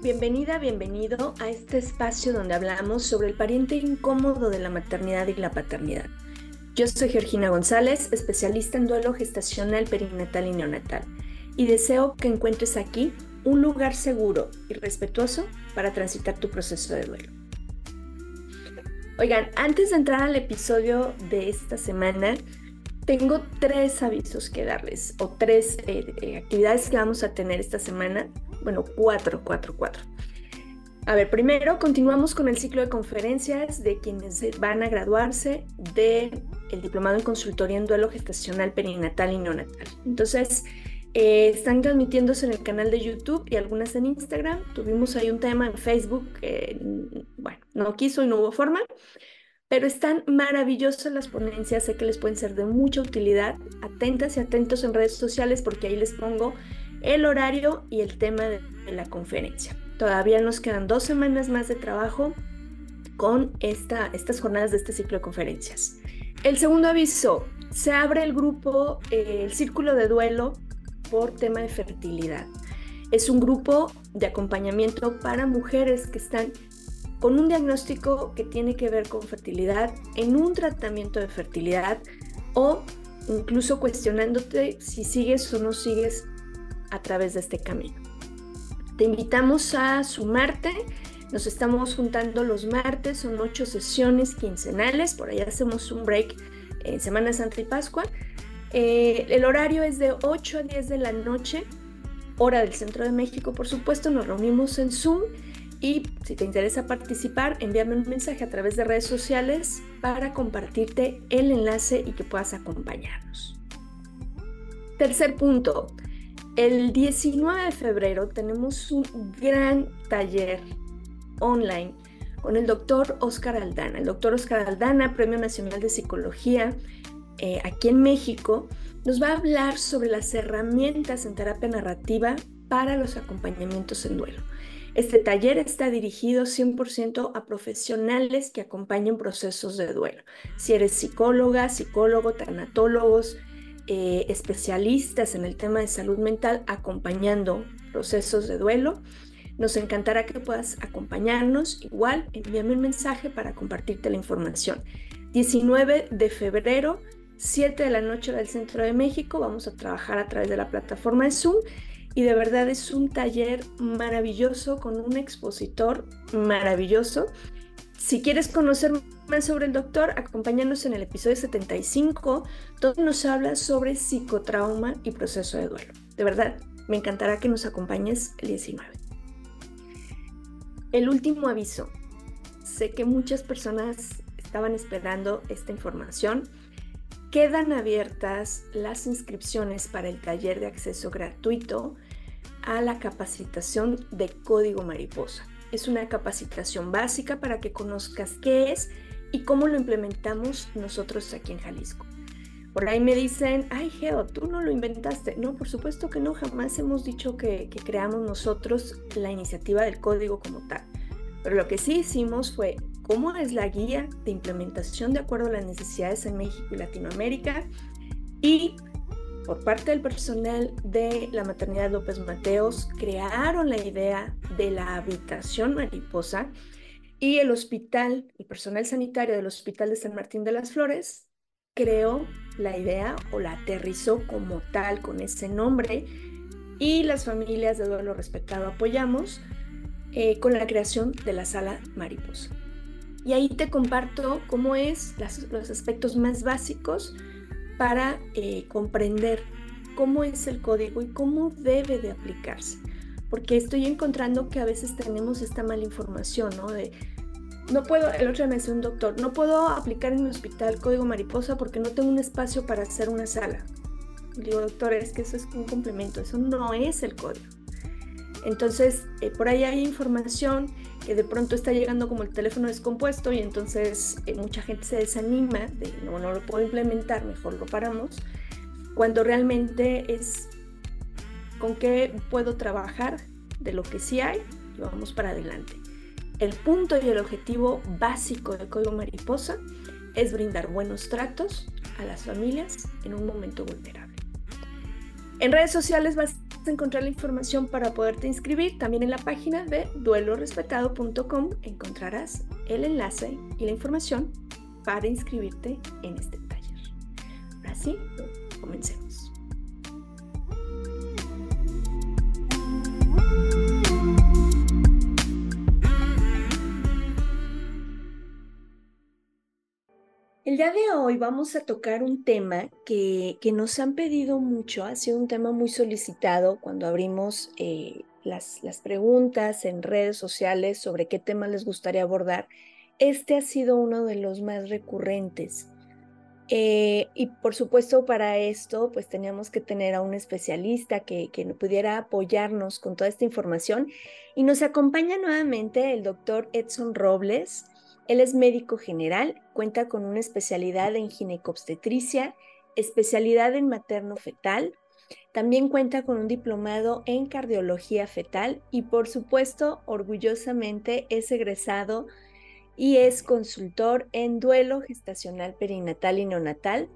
Bienvenida, bienvenido a este espacio donde hablamos sobre el pariente incómodo de la maternidad y la paternidad. Yo soy Georgina González, especialista en duelo gestacional, perinatal y neonatal, y deseo que encuentres aquí un lugar seguro y respetuoso para transitar tu proceso de duelo. Oigan, antes de entrar al episodio de esta semana, tengo tres avisos que darles o tres eh, eh, actividades que vamos a tener esta semana. Bueno, cuatro, cuatro, cuatro. A ver, primero continuamos con el ciclo de conferencias de quienes van a graduarse el diplomado en consultoría en duelo gestacional, perinatal y neonatal. Entonces, eh, están transmitiéndose en el canal de YouTube y algunas en Instagram. Tuvimos ahí un tema en Facebook que, bueno, no quiso y no hubo forma, pero están maravillosas las ponencias, sé que les pueden ser de mucha utilidad. Atentas y atentos en redes sociales porque ahí les pongo el horario y el tema de, la conferencia. Todavía nos quedan dos semanas más de trabajo con esta, estas jornadas de este ciclo de conferencias. El segundo aviso, se abre el grupo, eh, el círculo de duelo por tema de fertilidad. Es un grupo de acompañamiento para mujeres que están con un diagnóstico que tiene que ver con fertilidad, en un tratamiento de fertilidad o incluso cuestionándote si sigues o no sigues a través de este camino. Te invitamos a sumarte. Nos estamos juntando los martes, son ocho sesiones quincenales, por ahí hacemos un break en Semana Santa y Pascua. Eh, el horario es de 8 a 10 de la noche, hora del centro de México, por supuesto. Nos reunimos en Zoom y si te interesa participar, envíame un mensaje a través de redes sociales para compartirte el enlace y que puedas acompañarnos. Tercer punto, el 19 de febrero tenemos un gran taller online con el doctor Oscar Aldana. El doctor Oscar Aldana, Premio Nacional de Psicología eh, aquí en México, nos va a hablar sobre las herramientas en terapia narrativa para los acompañamientos en duelo. Este taller está dirigido 100% a profesionales que acompañan procesos de duelo. Si eres psicóloga, psicólogo, tanatólogos, eh, especialistas en el tema de salud mental acompañando procesos de duelo, nos encantará que puedas acompañarnos. Igual, envíame un mensaje para compartirte la información. 19 de febrero, 7 de la noche del centro de México. Vamos a trabajar a través de la plataforma de Zoom y de verdad es un taller maravilloso con un expositor maravilloso. Si quieres conocer más sobre el doctor, acompáñanos en el episodio 75, donde nos habla sobre psicotrauma y proceso de duelo. De verdad, me encantará que nos acompañes el 19. El último aviso. Sé que muchas personas estaban esperando esta información Quedan abiertas las inscripciones para el taller de acceso gratuito a la capacitación de código mariposa. Es una capacitación básica para que conozcas qué es y cómo lo implementamos nosotros aquí en Jalisco. Por ahí me dicen, ay Geo, tú no lo inventaste. No, por supuesto que no, jamás hemos dicho que, que creamos nosotros la iniciativa del código como tal. Pero lo que sí hicimos fue cómo es la guía de implementación de acuerdo a las necesidades en México y Latinoamérica y por parte del personal de la maternidad López Mateos crearon la idea de la habitación mariposa y el hospital, el personal sanitario del Hospital de San Martín de las Flores creó la idea o la aterrizó como tal con ese nombre y las familias de duelo respetado apoyamos eh, con la creación de la sala mariposa. Y ahí te comparto cómo es los aspectos más básicos para eh, comprender cómo es el código y cómo debe de aplicarse. Porque estoy encontrando que a veces tenemos esta mala información, ¿no? De, no puedo, el otro día me decía un doctor, no puedo aplicar en mi hospital código mariposa porque no tengo un espacio para hacer una sala. digo, doctor, es que eso es un complemento, eso no es el código. Entonces, eh, por ahí hay información que de pronto está llegando como el teléfono descompuesto y entonces eh, mucha gente se desanima de no, no lo puedo implementar, mejor lo paramos, cuando realmente es con qué puedo trabajar de lo que sí hay y vamos para adelante. El punto y el objetivo básico del Código Mariposa es brindar buenos tratos a las familias en un momento vulnerable. En redes sociales vas encontrar la información para poderte inscribir. También en la página de duelorespetado.com encontrarás el enlace y la información para inscribirte en este taller. Ahora sí, comencemos. El día de hoy vamos a tocar un tema que, nos han pedido mucho, ha sido un tema muy solicitado cuando abrimos eh, las, las preguntas en redes sociales sobre qué tema les gustaría abordar. Este ha sido uno de los más recurrentes. Eh, y por supuesto para esto pues teníamos que tener a un especialista que, que pudiera apoyarnos con toda esta información y nos acompaña nuevamente el doctor Edson Robles. Él es médico general, cuenta con una especialidad en ginecobstetricia, especialidad en materno-fetal, también cuenta con un diplomado en cardiología fetal y por supuesto, orgullosamente es egresado y es consultor en duelo gestacional perinatal y neonatal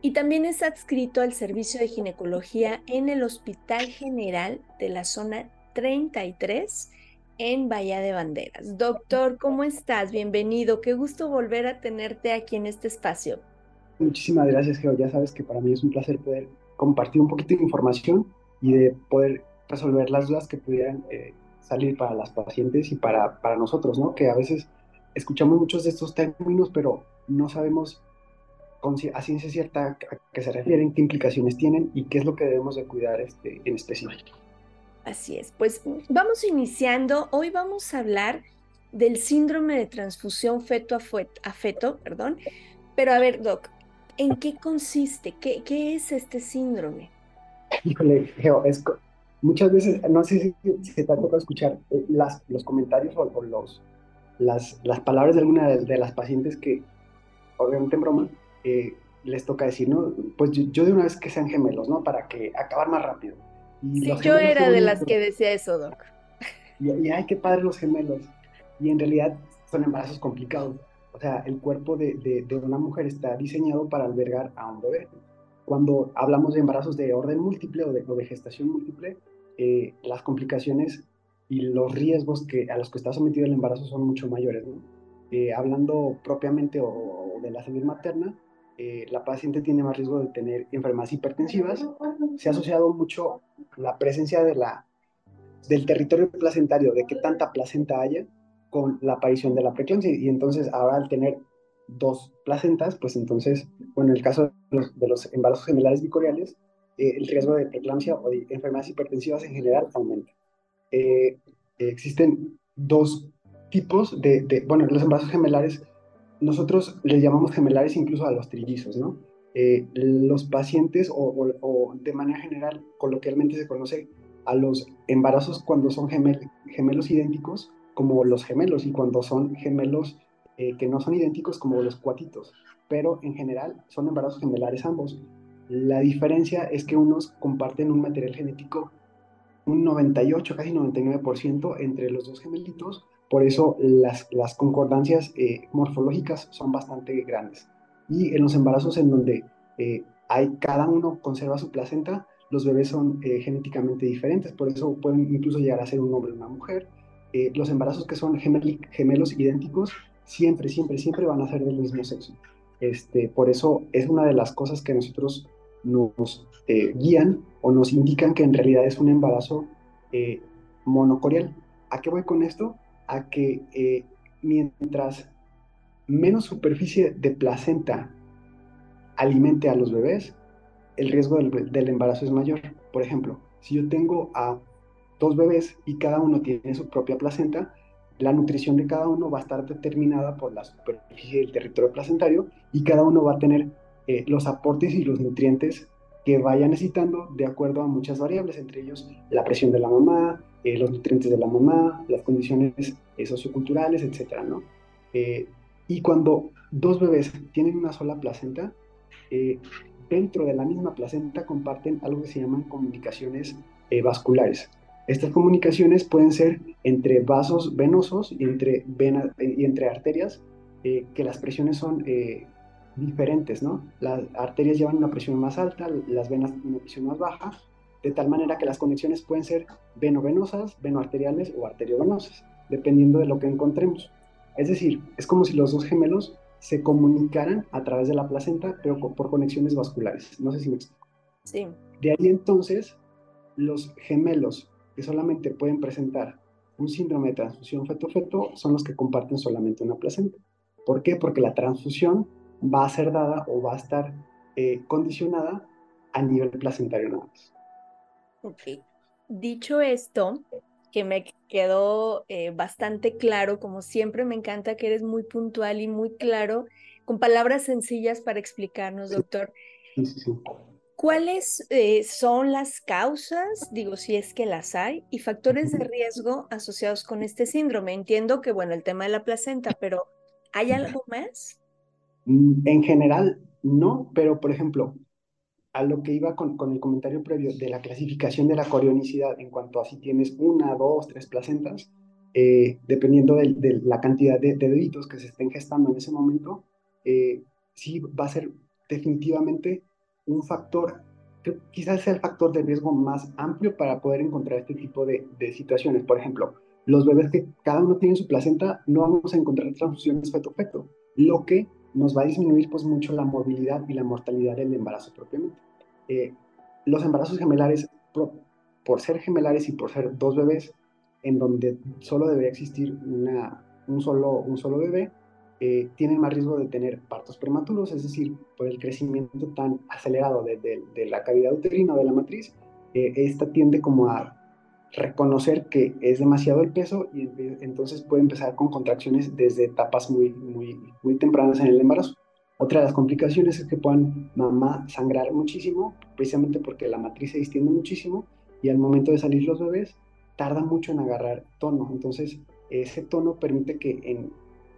y también es adscrito al servicio de ginecología en el Hospital General de la zona 33 en Bahía de Banderas. Doctor, ¿cómo estás? Bienvenido. Qué gusto volver a tenerte aquí en este espacio. Muchísimas gracias, Geo. Ya sabes que para mí es un placer poder compartir un poquito de información y de poder resolver las dudas que pudieran eh, salir para las pacientes y para, para nosotros, ¿no? Que a veces escuchamos muchos de estos términos, pero no sabemos a ciencia cierta a qué se refieren, qué implicaciones tienen y qué es lo que debemos de cuidar este, en específico. Así es, pues vamos iniciando. Hoy vamos a hablar del síndrome de transfusión feto a feto, perdón. Pero a ver, Doc, ¿en qué consiste? ¿Qué, qué es este síndrome? Híjole, Geo, es, muchas veces, no sé si, se te ha tocado escuchar eh, las, los comentarios o, los, las, las, palabras de alguna de, las pacientes que, obviamente en broma, eh, les toca decir, ¿no? Pues yo, de una vez que sean gemelos, ¿no? Para que acabar más rápido sí, yo era de las que decía eso, Doc. Y, ay, qué padre los gemelos. Y en realidad son embarazos complicados. O sea, el cuerpo de, de, una mujer está diseñado para albergar a un bebé. Cuando hablamos de embarazos de orden múltiple o de, de gestación múltiple, eh, las complicaciones y los riesgos que, a los que está sometido el embarazo son mucho mayores. Eh, hablando propiamente o, de la salud materna, eh, la paciente tiene más riesgo de tener enfermedades hipertensivas. Se ha asociado mucho la presencia de la, del territorio placentario, de qué tanta placenta haya, con la aparición de la preeclampsia. Y entonces ahora al tener dos placentas, pues entonces, bueno, en el caso de los, embarazos gemelares bicoriales, eh, el riesgo de preeclampsia o de enfermedades hipertensivas en general aumenta. Eh, existen dos tipos de, de, bueno, los embarazos gemelares nosotros les llamamos gemelares incluso a los trillizos, ¿no? Eh, los pacientes, o, de manera general, coloquialmente se conoce a los embarazos cuando son gemelos idénticos como los gemelos y cuando son gemelos eh, que no son idénticos como los cuatitos, pero en general son embarazos gemelares ambos. La diferencia es que unos comparten un material genético un 98, casi 99% entre los dos gemelitos por eso las, las concordancias eh, morfológicas son bastante grandes. Y en los embarazos en donde eh, hay, cada uno conserva su placenta, los bebés son eh, genéticamente diferentes, por eso pueden incluso llegar a ser un hombre o una mujer. los embarazos que son gemelos idénticos siempre, siempre, siempre van a ser del mismo sexo. Este, por eso es una de las cosas que nosotros nos guían o nos indican que en realidad es un embarazo monocorial. ¿A qué voy con esto? A que eh, mientras menos superficie de placenta alimente a los bebés, el riesgo del, embarazo es mayor. Por ejemplo, si yo tengo a dos bebés y cada uno tiene su propia placenta, la nutrición de cada uno va a estar determinada por la superficie del territorio placentario y cada uno va a tener eh, los aportes y los nutrientes que vaya necesitando de acuerdo a muchas variables, entre ellos la presión de la mamá, eh, los nutrientes de la mamá, las condiciones eh, socioculturales, etc. ¿no? Eh, y cuando dos bebés tienen una sola placenta, dentro de la misma placenta comparten algo que se llaman comunicaciones vasculares. Estas comunicaciones pueden ser entre vasos venosos y entre, y entre arterias, que las presiones son diferentes, ¿no? Las arterias llevan una presión más alta, las venas una presión más baja, de tal manera que las conexiones pueden ser venovenosas, venoarteriales o arteriovenosas, dependiendo de lo que encontremos. Es decir, es como si los dos gemelos se comunicaran a través de la placenta, pero por conexiones vasculares. No sé si me explico. Sí. De ahí entonces, los gemelos que solamente pueden presentar un síndrome de transfusión feto-feto son los que comparten solamente una placenta. ¿Por qué? Porque la transfusión va a ser dada o va a estar eh, condicionada a nivel placentario nada más. Ok. Dicho esto, que me quedó eh, bastante claro, como siempre me encanta que eres muy puntual y muy claro, con palabras sencillas para explicarnos, doctor. Sí, sí, sí. ¿Cuáles eh, son las causas, digo, si es que las hay, y factores de riesgo asociados con este síndrome? Entiendo que, bueno, el tema de la placenta, pero ¿hay algo más? Mm, en general, no, pero por ejemplo, a lo que iba con, el comentario previo de la clasificación de la corionicidad en cuanto a si tienes una, dos, tres placentas, eh, dependiendo de, la cantidad de, deditos que se estén gestando en ese momento, eh, sí va a ser definitivamente un factor, que quizás sea el factor de riesgo más amplio para poder encontrar este tipo de, situaciones. Por ejemplo, los bebés que cada uno tiene su placenta, no vamos a encontrar transfusiones feto-feto, lo que nos va a disminuir pues mucho la movilidad y la mortalidad del embarazo propiamente. Eh, los embarazos gemelares, por, ser gemelares y por ser dos bebés, en donde solo debería existir una, un, solo, un solo bebé, eh, tienen más riesgo de tener partos prematuros, es decir, por el crecimiento tan acelerado de, la cavidad uterina o de la matriz, eh, esta tiende como a reconocer que es demasiado el peso y entonces puede empezar con contracciones desde etapas muy, muy, muy tempranas en el embarazo. Otra de las complicaciones es que puedan mamá sangrar muchísimo, precisamente porque la matriz se distiende muchísimo y al momento de salir los bebés tarda mucho en agarrar tono. Entonces, ese tono permite que en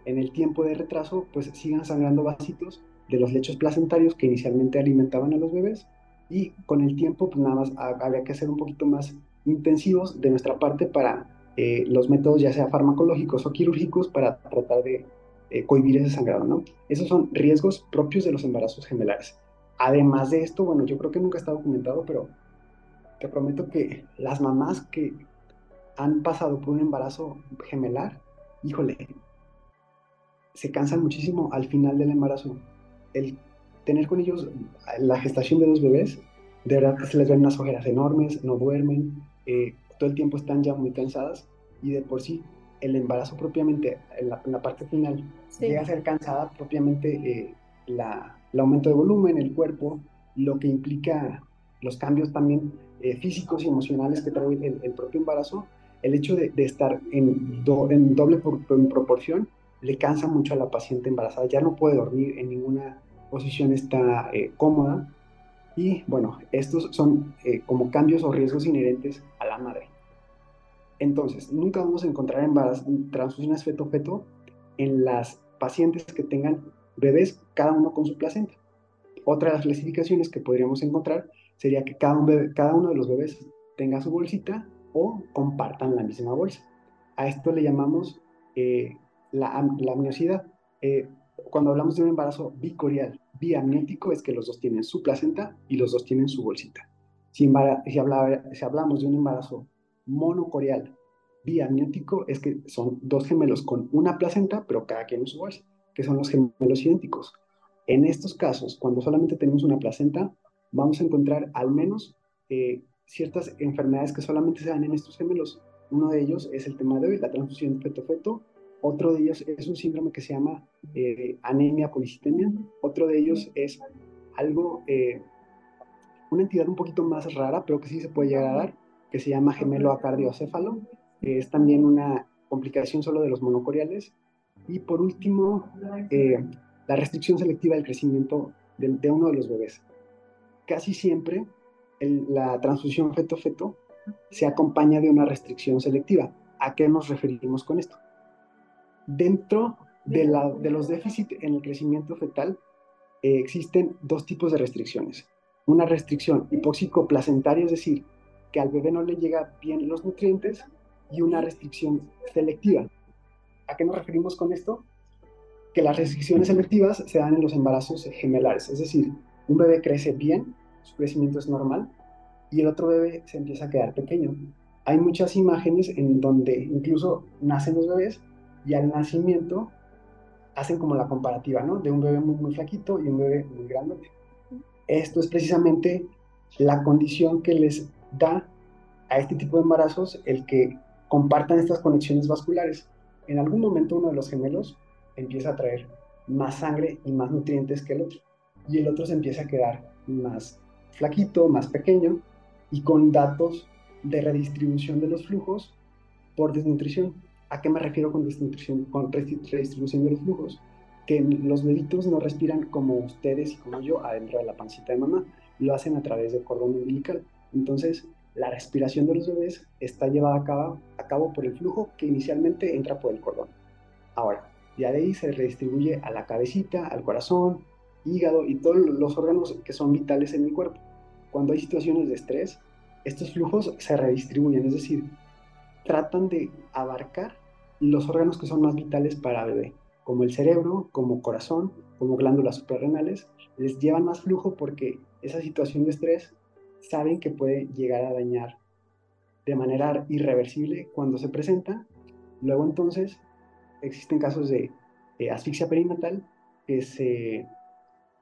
en el tiempo de retraso, pues sigan sangrando vasitos de los lechos placentarios que inicialmente alimentaban a los bebés y con el tiempo pues nada más habría que ser un poquito más intensivos de nuestra parte para eh, los métodos ya sea farmacológicos o quirúrgicos para tratar de eh, cohibir ese sangrado, ¿no? Esos son riesgos propios de los embarazos gemelares. Además de esto, bueno, yo creo que nunca está documentado, pero te prometo que las mamás que han pasado por un embarazo gemelar, híjole, se cansan muchísimo al final del embarazo. El tener con ellos la gestación de dos bebés, de verdad que se les ven unas ojeras enormes, no duermen, eh, todo el tiempo están ya muy cansadas y de por sí el embarazo propiamente, en la, parte final, llega a ser cansada propiamente eh, la, el aumento de volumen, el cuerpo, lo que implica los cambios también eh, físicos y emocionales que trae el, propio embarazo, el hecho de, estar en, en doble proporción le cansa mucho a la paciente embarazada, ya no puede dormir en ninguna posición, está eh, cómoda. Y bueno, estos son eh, como cambios o riesgos inherentes a la madre. Entonces, nunca vamos a encontrar transfusiones feto-feto en las pacientes que tengan bebés, cada uno con su placenta. Otra de las clasificaciones que podríamos encontrar sería que cada, uno de los bebés tenga su bolsita o compartan la misma bolsa. A esto le llamamos eh, la, la amniosidad. Eh, cuando hablamos de un embarazo bicorial, biamniótico, es que los dos tienen su placenta y los dos tienen su bolsita. Si, hablamos de un embarazo monocorial, biamniótico, es que son dos gemelos con una placenta, pero cada quien en su bolsa, que son los gemelos idénticos. En estos casos, cuando solamente tenemos una placenta, vamos a encontrar al menos eh, ciertas enfermedades que solamente se dan en estos gemelos. Uno de ellos es el tema de hoy, la transfusión feto-feto, otro de ellos es un síndrome que se llama eh, anemia policitemia. Otro de ellos es algo, eh, una entidad un poquito más rara, pero que sí se puede llegar a dar, que se llama gemelo acardiocéfalo. es también una complicación solo de los monocoriales. Y por último, eh, la restricción selectiva del crecimiento de, uno de los bebés. Casi siempre la transfusión feto-feto se acompaña de una restricción selectiva. ¿A qué nos referimos con esto? Dentro de, los déficits en el crecimiento fetal eh, existen dos tipos de restricciones. Una restricción hipóxico-placentaria, es decir, que al bebé no le llega bien los nutrientes, y una restricción selectiva. ¿A qué nos referimos con esto? Que las restricciones selectivas se dan en los embarazos gemelares, es decir, un bebé crece bien, su crecimiento es normal, y el otro bebé se empieza a quedar pequeño. Hay muchas imágenes en donde incluso nacen los bebés y al nacimiento hacen como la comparativa, ¿no? De un bebé muy, flaquito y un bebé muy grande. Esto es precisamente la condición que les da a este tipo de embarazos el que compartan estas conexiones vasculares. En algún momento uno de los gemelos empieza a traer más sangre y más nutrientes que el otro. Y el otro se empieza a quedar más flaquito, más pequeño y con datos de redistribución de los flujos por desnutrición. ¿A qué me refiero con redistribución de los flujos? Que los bebitos no respiran como ustedes y como yo adentro de la pancita de mamá, lo hacen a través del cordón umbilical. Entonces, la respiración de los bebés está llevada a cabo, a cabo por el flujo que inicialmente entra por el cordón. Ahora, ya de ahí se redistribuye a la cabecita, al corazón, hígado y todos los órganos que son vitales en el cuerpo. Cuando hay situaciones de estrés, estos flujos se redistribuyen, es decir, tratan de abarcar los órganos que son más vitales para bebé, como el cerebro, como corazón, como glándulas suprarrenales, les llevan más flujo porque esa situación de estrés saben que puede llegar a dañar de manera irreversible cuando se presenta. Luego entonces existen casos de asfixia perinatal que se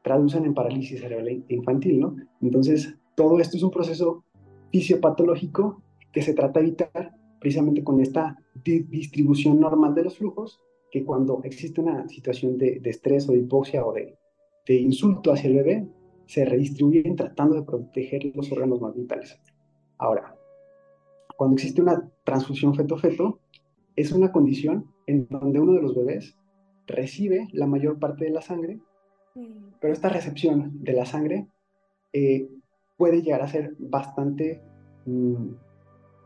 traducen en parálisis cerebral infantil, ¿no? Entonces, todo esto es un proceso fisiopatológico que se trata de evitar precisamente con esta distribución normal de los flujos, que cuando existe una situación de, estrés o de hipoxia o de, de insulto hacia el bebé, se redistribuyen tratando de proteger los órganos más vitales. Ahora, cuando existe una transfusión feto-feto, es una condición en donde uno de los bebés recibe la mayor parte de la sangre, mm. pero esta recepción de la sangre eh, puede llegar a ser bastante, mm,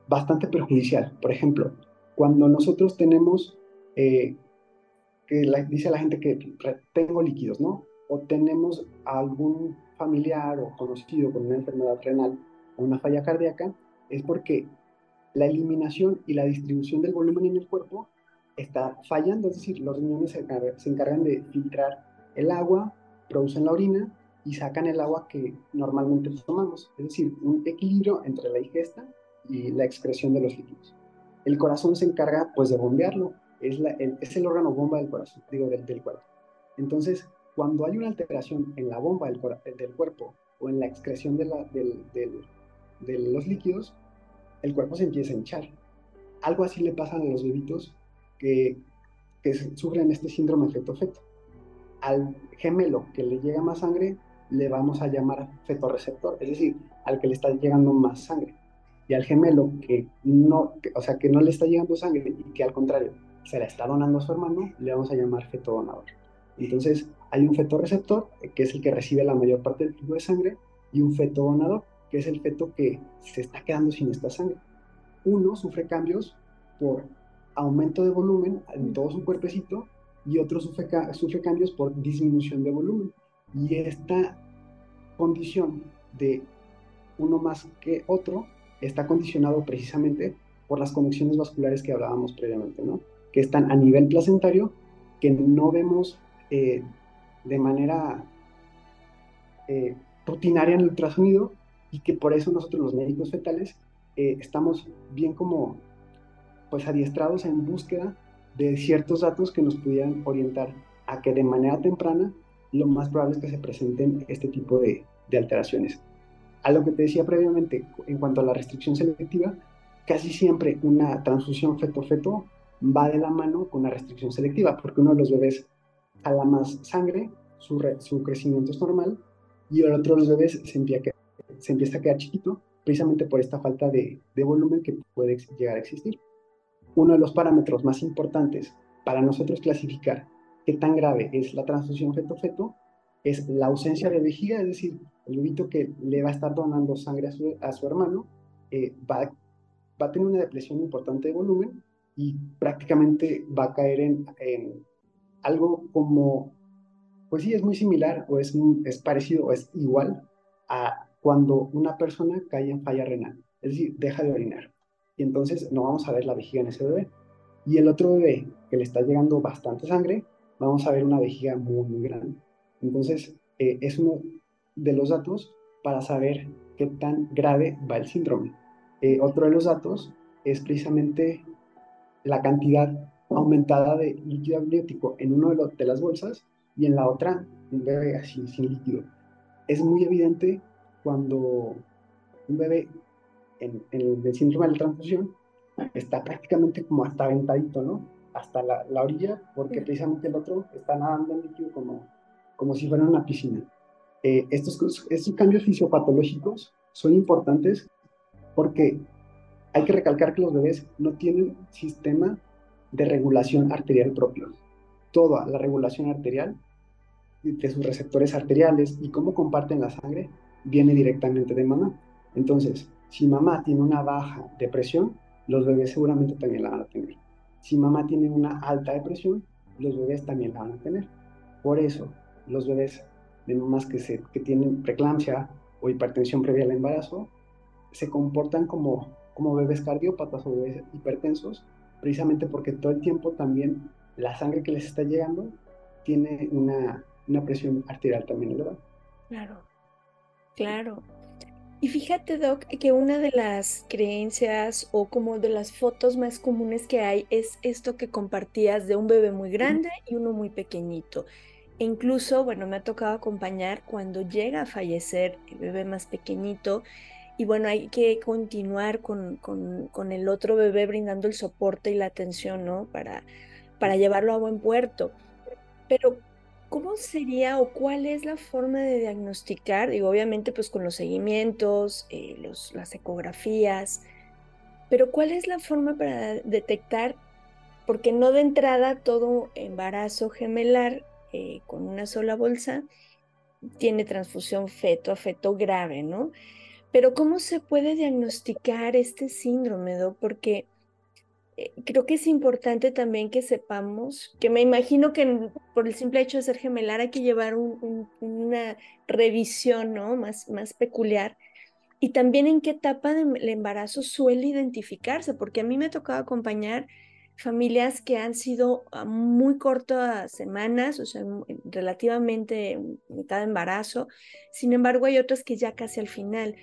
bastante perjudicial. Por ejemplo, cuando nosotros tenemos, eh, que dice la gente que tengo líquidos, ¿no? O tenemos algún familiar o conocido con una enfermedad renal o una falla cardíaca, es porque la eliminación y la distribución del volumen en el cuerpo está fallando, es decir, los riñones se, encargan de filtrar el agua, producen la orina y sacan el agua que normalmente tomamos, es decir, un equilibrio entre la ingesta y la excreción de los líquidos. El corazón se encarga pues de bombearlo, es, el, órgano bomba del corazón, digo, del, cuerpo. Entonces, cuando hay una alteración en la bomba del, cuerpo o en la excreción de, los líquidos, el cuerpo se empieza a hinchar. Algo así le pasa a los bebitos que, que sufren este síndrome feto-feto. Al gemelo que le llega más sangre, le vamos a llamar fetorreceptor, es decir, al que le está llegando más sangre. Y al gemelo que no, o sea, que no le está llegando sangre y que al contrario se la está donando a su hermano, le vamos a llamar fetodonador. Entonces, hay un feto receptor, que es el que recibe la mayor parte del flujo de sangre, y un feto donador, que es el feto que se está quedando sin esta sangre. Uno sufre cambios por aumento de volumen en todo su cuerpecito y otro sufre, sufre cambios por disminución de volumen. Y esta condición de uno más que otro está condicionado precisamente por las conexiones vasculares que hablábamos previamente, ¿no? que están a nivel placentario, que no vemos eh, de manera eh, rutinaria en el ultrasonido y que por eso nosotros los médicos fetales eh, estamos bien como pues adiestrados en búsqueda de ciertos datos que nos pudieran orientar a que de manera temprana lo más probable es que se presenten este tipo de, de alteraciones. A lo que te decía previamente, en cuanto a la restricción selectiva, casi siempre una transfusión feto-feto va de la mano con una restricción selectiva, porque uno de los bebés jala más sangre, su, su crecimiento es normal, y el otro de los bebés se empieza, se empieza a quedar chiquito, precisamente por esta falta de, de volumen que puede llegar a existir. Uno de los parámetros más importantes para nosotros clasificar qué tan grave es la transfusión feto-feto es la ausencia de vejiga, es decir, el bebito que le va a estar donando sangre a su, a su hermano eh, va, va, a tener una depresión importante de volumen y prácticamente va a caer en, en algo como, pues sí, es muy similar o es, es parecido o es igual a cuando una persona cae en falla renal, es decir, deja de orinar. Y entonces no vamos a ver la vejiga en ese bebé. Y el otro bebé que le está llegando bastante sangre, vamos a ver una vejiga muy, muy grande. Entonces, eh, es uno de los datos para saber qué tan grave va el síndrome. Eh, otro de los datos es precisamente la cantidad aumentada de líquido amniótico en uno de, de las bolsas y en la otra un bebé así sin líquido. Es muy evidente cuando un bebé en, el síndrome de la transfusión está prácticamente como hasta aventadito, ¿no? Hasta la, la, orilla, porque precisamente el otro está nadando en líquido como, como si fuera una piscina. Eh, estos, estos cambios fisiopatológicos son importantes porque hay que recalcar que los bebés no tienen sistema de regulación arterial propio. Toda la regulación arterial de sus receptores arteriales y cómo comparten la sangre viene directamente de mamá. Entonces, si mamá tiene una baja de presión, los bebés seguramente también la van a tener. Si mamá tiene una alta de presión, los bebés también la van a tener. Por eso, los bebés de mamás que, se, que tienen preeclampsia o hipertensión previa al embarazo se comportan como, como bebés cardiópatas o bebés hipertensos, precisamente porque todo el tiempo también la sangre que les está llegando tiene una, una presión arterial también elevada. Claro, claro. Y fíjate, Doc, que una de las creencias o como de las fotos más comunes que hay es esto que compartías de un bebé muy grande y uno muy pequeñito. E incluso, bueno, me ha tocado acompañar cuando llega a fallecer el bebé más pequeñito y bueno, hay que continuar con, con, el otro bebé brindando el soporte y la atención, ¿no? Para, para llevarlo a buen puerto. Pero ¿Cómo sería o cuál es la forma de diagnosticar? Digo, obviamente pues con los seguimientos, eh, los, las ecografías, pero ¿cuál es la forma para detectar? Porque no de entrada todo embarazo gemelar eh, con una sola bolsa tiene transfusión feto a feto grave, ¿no? Pero ¿cómo se puede diagnosticar este síndrome, Porque eh, creo que es importante también que sepamos, que me imagino que por el simple hecho de ser gemelar hay que llevar una revisión ¿no? más, más peculiar. Y también en qué etapa del embarazo suele identificarse, porque a mí me ha tocado acompañar familias que han sido a muy cortas semanas, o sea, relativamente mitad de embarazo. Sin embargo, hay otras que ya casi al final.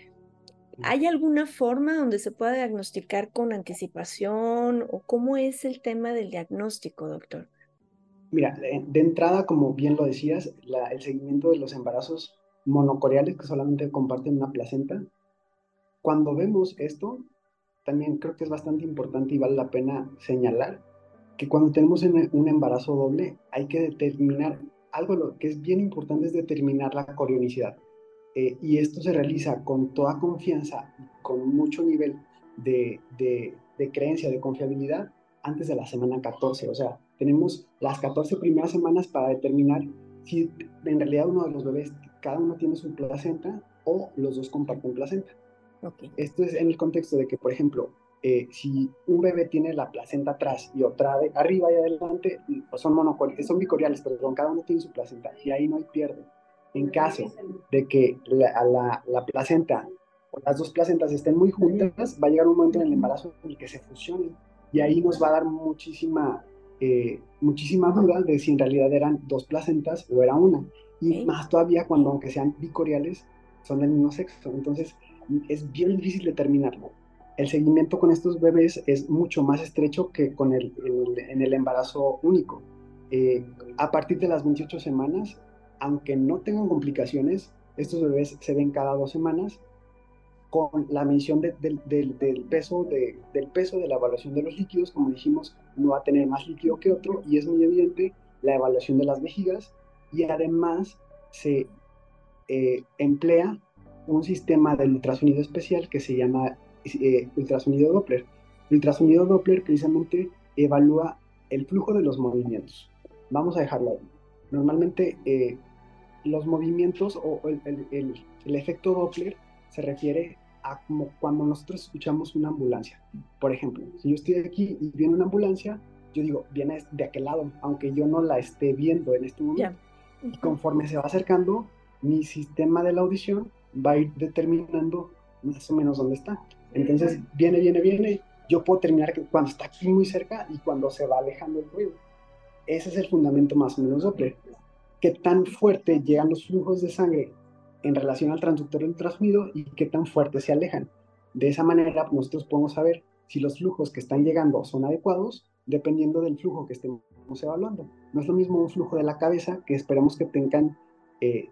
¿Hay alguna forma donde se pueda diagnosticar con anticipación o cómo es el tema del diagnóstico, doctor? Mira, de, entrada, como bien lo decías, el seguimiento de los embarazos monocoreales que solamente comparten una placenta, cuando vemos esto, también creo que es bastante importante y vale la pena señalar que cuando tenemos un embarazo doble hay que determinar algo que es bien importante es determinar la corionicidad. Eh, y esto se realiza con toda confianza, con mucho nivel de, de, de, creencia, de confiabilidad, antes de la semana 14. O sea, tenemos las 14 primeras semanas para determinar si en realidad uno de los bebés, cada uno tiene su placenta o los dos comparten placenta. Okay. Esto es en el contexto de que, por ejemplo, eh, si un bebé tiene la placenta atrás y otra de arriba y adelante, son monocoriales, son bicoriales, perdón, cada uno tiene su placenta y ahí no hay pierde. En caso de que la, la, placenta o las dos placentas estén muy juntas, va a llegar un momento en el embarazo en el que se fusionen y ahí nos va a dar muchísima, eh, muchísima duda de si en realidad eran dos placentas o era una. Y más todavía cuando, aunque sean bicoriales, son del mismo sexo. Entonces, es bien difícil determinarlo. El seguimiento con estos bebés es mucho más estrecho que con el, en el embarazo único. Eh, a partir de las 28 semanas, aunque no tengan complicaciones, estos bebés se ven cada dos semanas con la mención del, peso del peso de la evaluación de los líquidos, como dijimos, no va a tener más líquido que otro y es muy evidente la evaluación de las vejigas y además se eh, emplea un sistema de ultrasonido especial que se llama eh, ultrasonido Doppler. El ultrasonido Doppler precisamente evalúa el flujo de los movimientos. Vamos a dejarlo ahí. Normalmente eh, los movimientos o el, efecto Doppler se refiere a como cuando nosotros escuchamos una ambulancia. Por ejemplo, si yo estoy aquí y viene una ambulancia, yo digo, viene de aquel lado, aunque yo no la esté viendo en este momento. Y conforme se va acercando, mi sistema de la audición va a ir determinando más o menos dónde está. Entonces, viene, viene, viene. Yo puedo terminar cuando está aquí muy cerca y cuando se va alejando el ruido. Ese es el fundamento más o menos Doppler qué tan fuerte llegan los flujos de sangre en relación al transductor del ultrasonido y qué tan fuerte se alejan. De esa manera, nosotros podemos saber si los flujos que están llegando son adecuados dependiendo del flujo que estemos evaluando. No es lo mismo un flujo de la cabeza que esperemos que tengan eh,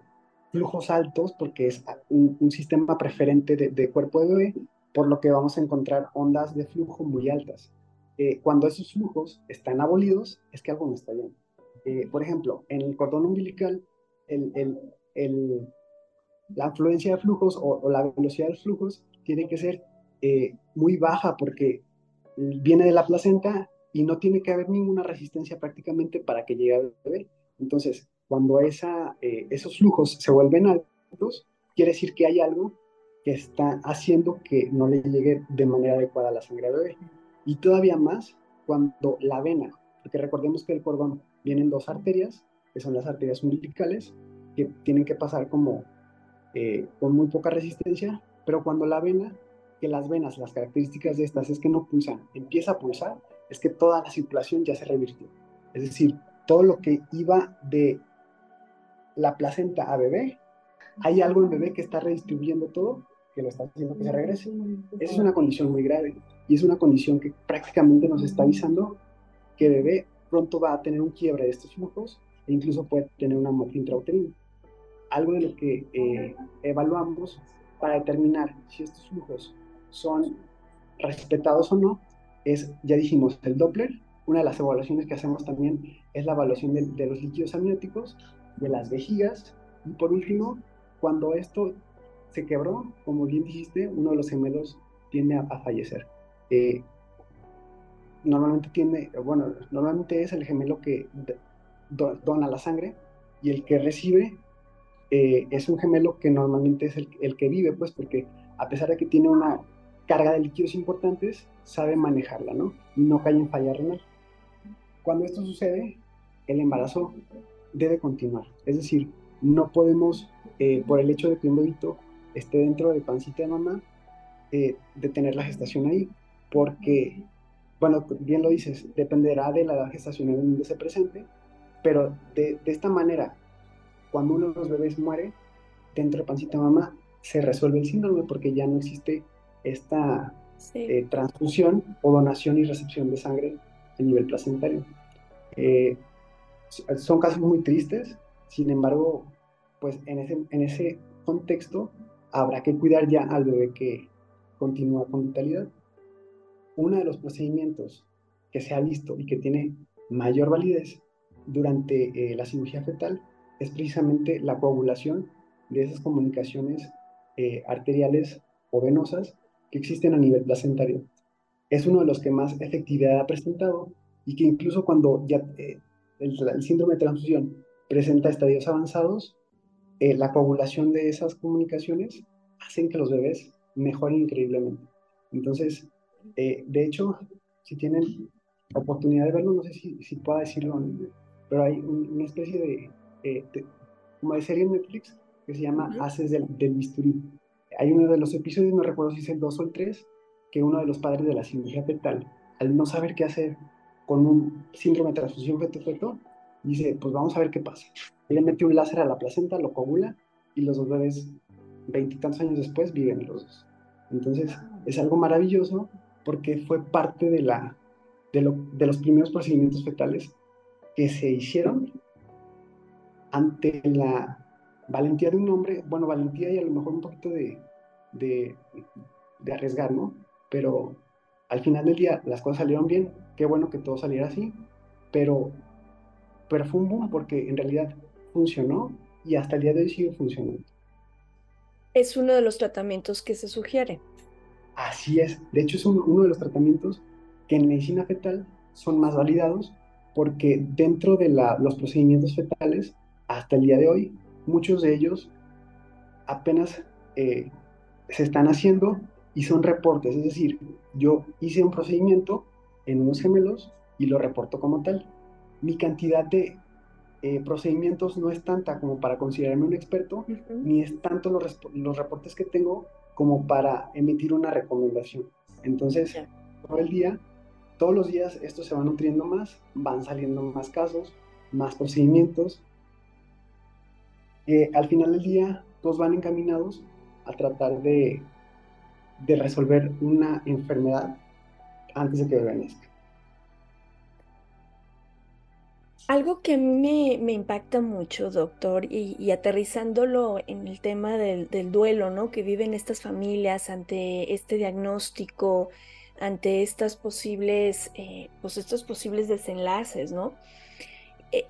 flujos altos porque es un, sistema preferente de, cuerpo de bebé, por lo que vamos a encontrar ondas de flujo muy altas. Eh, cuando esos flujos están abolidos, es que algo no está bien. Eh, por ejemplo, en el cordón umbilical, la afluencia de flujos o, la velocidad de flujos tiene que ser muy baja porque viene de la placenta y no tiene que haber ninguna resistencia prácticamente para que llegue al bebé. Entonces, cuando esa, eh, esos flujos se vuelven altos, quiere decir que hay algo que está haciendo que no le llegue de manera adecuada a la sangre al bebé. Y todavía más cuando la vena, porque recordemos que el cordón vienen dos arterias, que son las arterias umbilicales, que tienen que pasar como eh, con muy poca resistencia, pero cuando la vena, que las venas, las características de estas es que no pulsan, empieza a pulsar, es que toda la circulación ya se revirtió. Es decir, todo lo que iba de la placenta a bebé, hay algo en bebé que está redistribuyendo todo, que lo está haciendo que se regrese. Esa es una condición muy grave y es una condición que prácticamente nos está avisando que bebé pronto va a tener un quiebre de estos flujos e incluso puede tener una muerte intrauterina. Algo de lo que eh, evaluamos para determinar si estos flujos son respetados o no es, ya dijimos, el Doppler. Una de las evaluaciones que hacemos también es la evaluación de, los líquidos amnióticos, de las vejigas. Y por último, cuando esto se quebró, como bien dijiste, uno de los gemelos tiende a, fallecer. Eh, normalmente tiene, bueno, normalmente es el gemelo que dona la sangre y el que recibe eh, es un gemelo que normalmente es el, el, que vive, pues porque a pesar de que tiene una carga de líquidos importantes, sabe manejarla, ¿no? Y no cae en falla renal. Cuando esto sucede, el embarazo debe continuar. Es decir, no podemos, eh, por el hecho de que un bebito esté dentro de pancita de mamá, eh, detener la gestación ahí, porque, bueno, bien lo dices, dependerá de la edad gestacional en donde se presente, pero de, de esta manera, cuando uno de los bebés muere dentro de pancita de mamá, se resuelve el síndrome porque ya no existe esta eh, transfusión o donación y recepción de sangre a nivel placentario. Eh, son casos muy tristes, sin embargo, pues en ese, en ese contexto habrá que cuidar ya al bebé que continúa con vitalidad. Uno de los procedimientos que se ha visto y que tiene mayor validez durante eh, la cirugía fetal es precisamente la coagulación de esas comunicaciones arteriales o venosas que existen a nivel placentario. Es uno de los que más efectividad ha presentado y que incluso cuando ya eh, el, síndrome de transfusión presenta estadios avanzados, eh, la coagulación de esas comunicaciones hacen que los bebés mejoren increíblemente. Entonces, eh, de hecho, si tienen oportunidad de verlo, no sé si, si pueda decirlo, pero hay una especie de, como de serie en Netflix que se llama Haces del, del bisturí hay uno de los episodios, no recuerdo si es el 2 o el 3, que uno de los padres de la cirugía fetal, al no saber qué hacer con un síndrome de transfusión feto-feto, dice, pues vamos a ver qué pasa. Él le mete un láser a la placenta, lo coagula, y los dos bebés, veintitantos años después, viven los dos. Entonces, es algo maravilloso porque fue parte de, la, de, lo, de los primeros procedimientos fetales que se hicieron ante la valentía de un hombre, bueno, valentía y a lo mejor un poquito de, de, arriesgar, ¿no? Pero al final del día las cosas salieron bien, qué bueno que todo saliera así, pero, pero fue un boom porque en realidad funcionó y hasta el día de hoy sigue funcionando. Es uno de los tratamientos que se sugiere. Así es, de hecho es uno de los tratamientos que en medicina fetal son más validados porque dentro de la, los procedimientos fetales, hasta el día de hoy, muchos de ellos apenas eh, se están haciendo y son reportes, es decir, yo hice un procedimiento en unos gemelos y lo reporto como tal. Mi cantidad de eh, procedimientos no es tanta como para considerarme un experto, ni es tanto los, los, reportes que tengo como para emitir una recomendación. Entonces, todo el día, todos los días, esto se va nutriendo más, van saliendo más casos, más procedimientos, al final del día todos van encaminados a tratar de, de resolver una enfermedad antes de que bebé nazca. Algo que a mí me, impacta mucho, doctor, y, aterrizándolo en el tema del, duelo, ¿no? Que viven estas familias ante este diagnóstico, ante estas posibles, eh, pues estos posibles desenlaces, ¿no? Eh,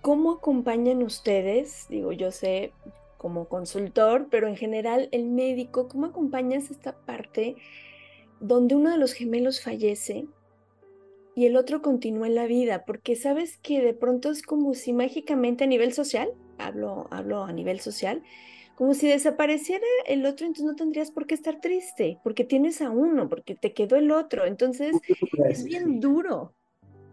¿Cómo acompañan ustedes? Digo, yo sé como consultor, pero en general el médico, ¿cómo acompañas esta parte donde uno de los gemelos fallece y el otro continúa en la vida? Porque sabes que de pronto es como si mágicamente a nivel social, hablo, hablo a nivel social, como si desapareciera el otro, entonces no tendrías por qué estar triste, porque tienes a uno, porque te quedó el otro. Entonces es bien duro.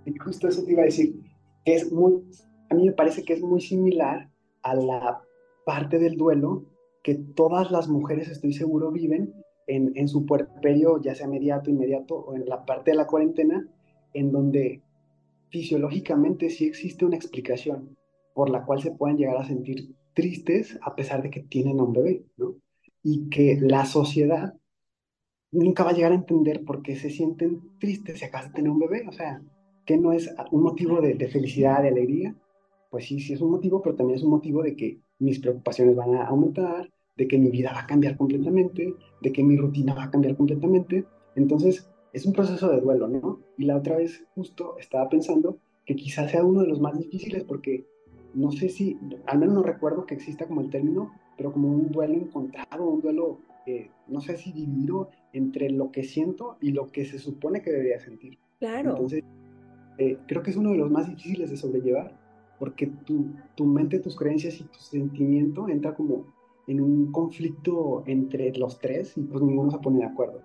Y justo eso te iba a decir, que es muy, a mí me parece que es muy similar a la parte del duelo que todas las mujeres, estoy seguro, viven en, en su puerperio, ya sea inmediato, inmediato, o en la parte de la cuarentena, en donde fisiológicamente sí existe una explicación por la cual se pueden llegar a sentir tristes a pesar de que tienen a un bebé, ¿no? Y que la sociedad nunca va a llegar a entender por qué se sienten tristes si acabas de tener un bebé, o sea, que no es un motivo de, de felicidad, de alegría, pues sí, sí es un motivo, pero también es un motivo de que mis preocupaciones van a aumentar, de que mi vida va a cambiar completamente, de que mi rutina va a cambiar completamente. Entonces, es un proceso de duelo, ¿no? Y la otra vez justo estaba pensando que quizás sea uno de los más difíciles porque no sé si, al menos no recuerdo que exista como el término, pero como un duelo encontrado, un duelo, eh, no sé si dividido entre lo que siento y lo que se supone que debería sentir. Claro. Entonces, eh, creo que es uno de los más difíciles de sobrellevar porque tu, tu mente, tus creencias y tu sentimiento entra como en un conflicto entre los tres y pues ninguno se pone de acuerdo.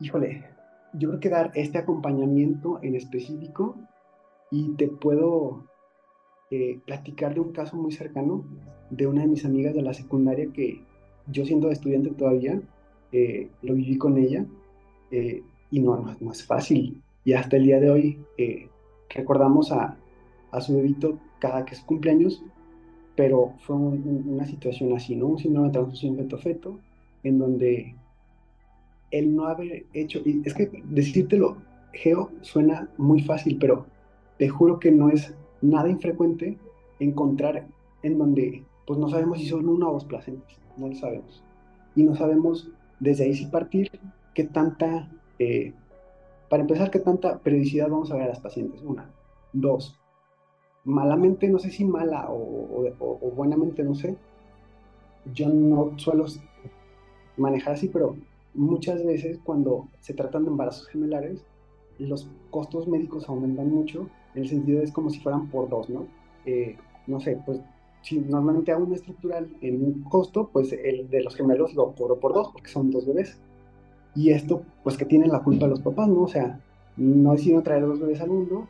Híjole, yo creo que dar este acompañamiento en específico y te puedo eh, platicar de un caso muy cercano de una de mis amigas de la secundaria que yo siendo estudiante todavía eh, lo viví con ella eh, y no, no, no, es fácil. Y hasta el día de hoy recordamos a, a su bebito cada que es cumpleaños, pero fue una situación así, ¿no? Un síndrome de transfusión feto-feto, en donde el no haber hecho, y es que decírtelo, Geo, suena muy fácil, pero te juro que no es nada infrecuente encontrar en donde, pues no sabemos si son una o dos placentas, no lo sabemos. Y no sabemos desde ahí si partir qué tanta, eh, para empezar, qué tanta periodicidad vamos a ver a las pacientes, una. Dos, malamente, no sé si mala o, buenamente, no sé, yo no suelo manejar así, pero muchas veces cuando se tratan de embarazos gemelares, los costos médicos aumentan mucho, en el sentido es como si fueran por dos, ¿no? Eh, no sé, pues si normalmente hago una estructural en un costo, pues el de los gemelos lo cobro por dos, porque son dos bebés. Y esto, pues que tienen la culpa los papás, ¿no? O sea, no decidieron traer dos bebés al mundo,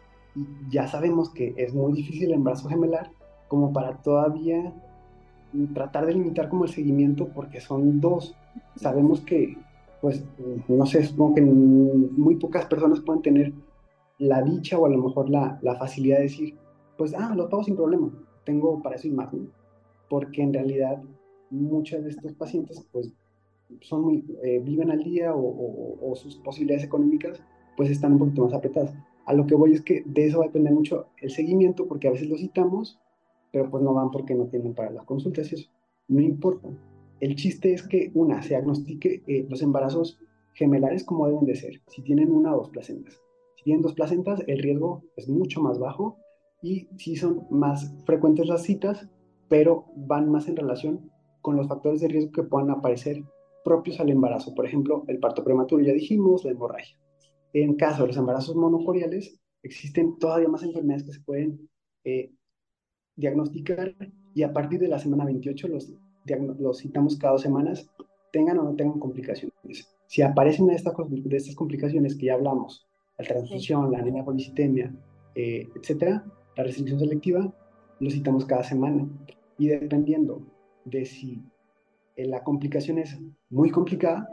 ya sabemos que es muy difícil el embarazo gemelar como para todavía tratar de limitar como el seguimiento porque son dos. Sabemos que, pues, no sé, supongo que muy pocas personas pueden tener la dicha o a lo mejor la, la facilidad de decir, pues, ah, los pago sin problema, tengo para eso y más. Porque en realidad muchos de estos pacientes, pues, son muy, eh, viven al día o, o sus posibilidades económicas, pues, están un poquito más apretadas. A lo que voy es que de eso va a depender mucho el seguimiento, porque a veces lo citamos, pero pues no van porque no tienen para las consultas y eso. No importa. El chiste es que, una, se diagnostique eh, los embarazos gemelares como deben de ser, si tienen una o dos placentas. Si tienen dos placentas, el riesgo es mucho más bajo y si son más frecuentes las citas, pero van más en relación con los factores de riesgo que puedan aparecer propios al embarazo. Por ejemplo, el parto prematuro, ya dijimos, la hemorragia. En caso de los embarazos monocoriales, existen todavía más enfermedades que se pueden eh, diagnosticar y a partir de la semana 28 los, los citamos cada dos semanas, tengan o no tengan complicaciones. Si aparecen de estas, de estas complicaciones que ya hablamos, la transfusión, la anemia policitemia, eh, etcétera, la restricción selectiva, los citamos cada semana. Y dependiendo de si eh, la complicación es muy complicada,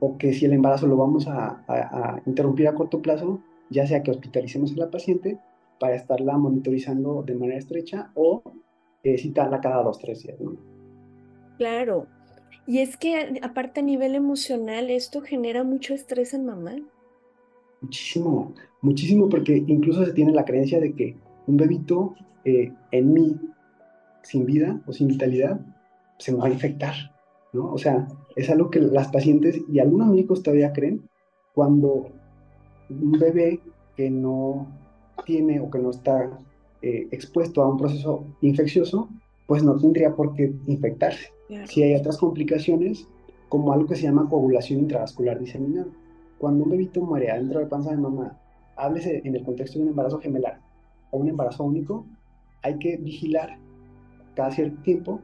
o que si el embarazo lo vamos a, interrumpir a corto plazo, ya sea que hospitalicemos a la paciente para estarla monitorizando de manera estrecha o eh, citarla cada dos, tres días, ¿no? Claro. Y es que aparte a nivel emocional esto genera mucho estrés en mamá. Muchísimo, muchísimo, porque incluso se tiene la creencia de que un bebito eh, en mí, sin vida o sin vitalidad, se me va a infectar, ¿no? O sea, es algo que las pacientes y algunos médicos todavía creen cuando un bebé que no tiene o que no está eh, expuesto a un proceso infeccioso, pues no tendría por qué infectarse. Si hay otras complicaciones, como algo que se llama coagulación intravascular diseminada. Cuando un bebito muere adentro de la panza de mamá, háblese en el contexto de un embarazo gemelar o un embarazo único, hay que vigilar cada cierto tiempo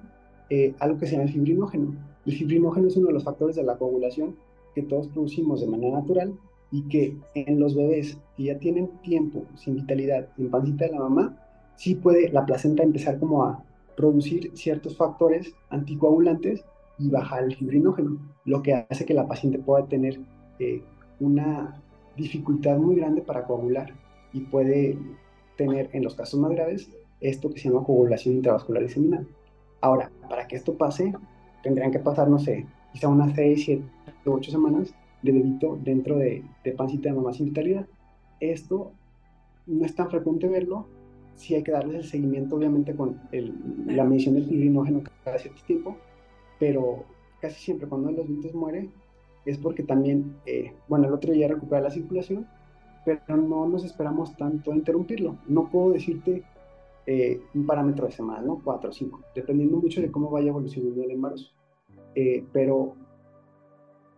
eh, algo que se llama el fibrinógeno. El fibrinógeno es uno de los factores de la coagulación que todos producimos de manera natural y que en los bebés que ya tienen tiempo sin vitalidad en pancita de la mamá, sí puede la placenta empezar como a producir ciertos factores anticoagulantes y bajar el fibrinógeno, lo que hace que la paciente pueda tener eh, una dificultad muy grande para coagular y puede tener en los casos más graves esto que se llama coagulación intravascular diseminada. Ahora, para que esto pase, tendrían que pasar, no sé, quizá unas 6, 7, 8 semanas de bebito dentro de, de pancita de mamá sin vitalidad. Esto no es tan frecuente verlo, sí hay que darles el seguimiento, obviamente, con la medición del fibrinógeno cada cierto tiempo, pero casi siempre cuando los bebitos muere es porque también, eh, bueno, el otro día recupera la circulación, pero no nos esperamos tanto a interrumpirlo. No puedo decirte eh, un parámetro de semana, ¿no? Cuatro o cinco, dependiendo mucho de cómo vaya evolucionando el embarazo. Eh, pero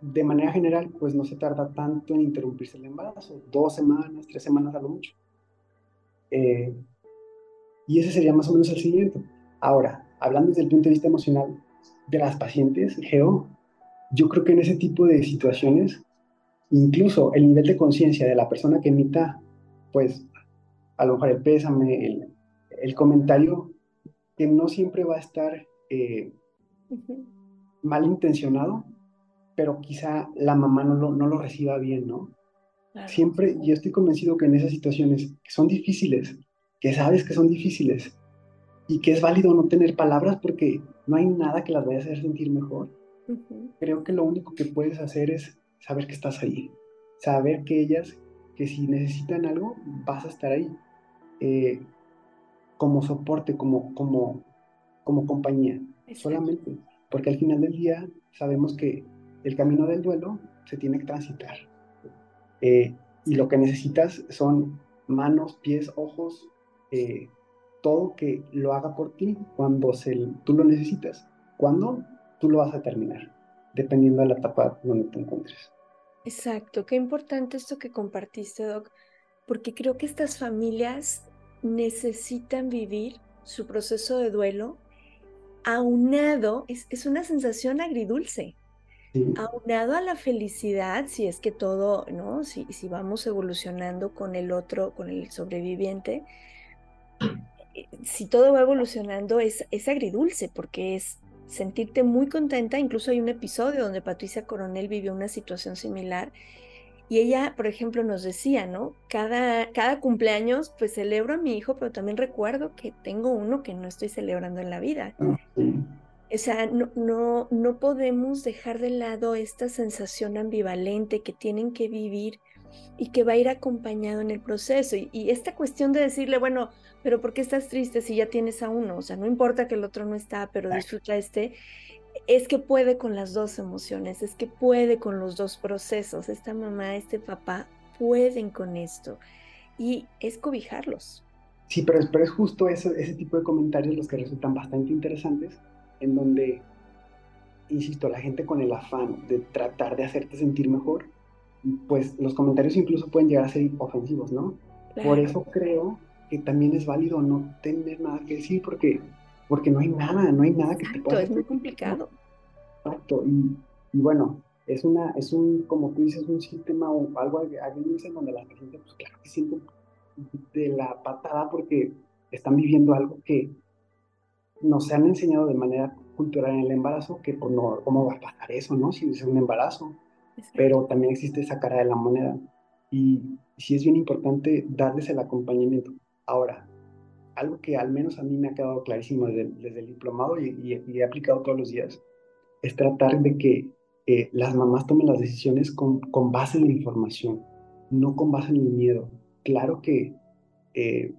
de manera general, pues no se tarda tanto en interrumpirse el embarazo, dos semanas, tres semanas a lo mucho. y ese sería más o menos el siguiente. Ahora, hablando desde el punto de vista emocional de las pacientes, Geo, yo creo que en ese tipo de situaciones, incluso el nivel de conciencia de la persona que emita, pues, a lo mejor el pésame, el, el comentario, que no siempre va a estar eh, mal intencionado, pero quizá la mamá no lo, no lo reciba bien, ¿no? Siempre, yo estoy convencido que en esas situaciones que son difíciles, que sabes que son difíciles, y que es válido no tener palabras porque no hay nada que las vaya a hacer sentir mejor, Creo que lo único que puedes hacer es saber que estás ahí, saber que ellas, que si necesitan algo, vas a estar ahí, eh, como soporte, como, como, como compañía, solamente, porque al final del día sabemos que el camino del duelo se tiene que transitar. Eh, y lo que necesitas son manos, pies, ojos, eh, todo que lo haga por ti cuando se, tú lo necesitas. ¿Cuándo? tú lo vas a terminar, dependiendo de la etapa donde te encuentres. Exacto, qué importante esto que compartiste, Doc, porque creo que estas familias necesitan vivir su proceso de duelo aunado, es, es una sensación agridulce, aunado a la felicidad, si es que todo, ¿no? Si, si vamos evolucionando con el otro, con el sobreviviente, eh, si todo va evolucionando es, es agridulce porque es sentirte muy contenta. Incluso hay un episodio donde Patricia Coronel vivió una situación similar y ella, por ejemplo, nos decía, ¿no? Cada, cada cumpleaños, pues celebro a mi hijo, pero también recuerdo que tengo uno que no estoy celebrando en la vida. Ah, o sea, no, no, no podemos dejar de lado esta sensación ambivalente que tienen que vivir y que va a ir acompañado en el proceso. Y, esta cuestión de decirle, bueno, pero ¿por qué estás triste si ya tienes a uno? O sea, no importa que el otro no está, pero disfruta este. Es que puede con las dos emociones, es que puede con los dos procesos. Esta mamá, este papá pueden con esto. Y es cobijarlos. Sí, pero, pero es justo ese, ese tipo de comentarios los que resultan bastante interesantes, en donde, insisto, la gente con el afán de tratar de hacerte sentir mejor, pues los comentarios incluso pueden llegar a ser ofensivos, ¿no? Por eso creo que también es válido no tener nada que decir porque, porque no hay nada, no hay nada que te pueda es muy complicado. Exacto, y, bueno, es una, es un, como tú dices, un sistema o algo, alguien dice donde las personas, pues claro que sienten de la patada porque están viviendo algo que nos han enseñado de manera cultural en el embarazo, que pues no, ¿cómo va a pasar eso, no? Si es un embarazo, pero también existe esa cara de la moneda y sí es bien importante darles el acompañamiento. Ahora, algo que al menos a mí me ha quedado clarísimo desde, el diplomado y, he aplicado todos los días, es tratar de que eh, las mamás tomen las decisiones con, con, base en la información, no con base en el miedo. Claro que eh,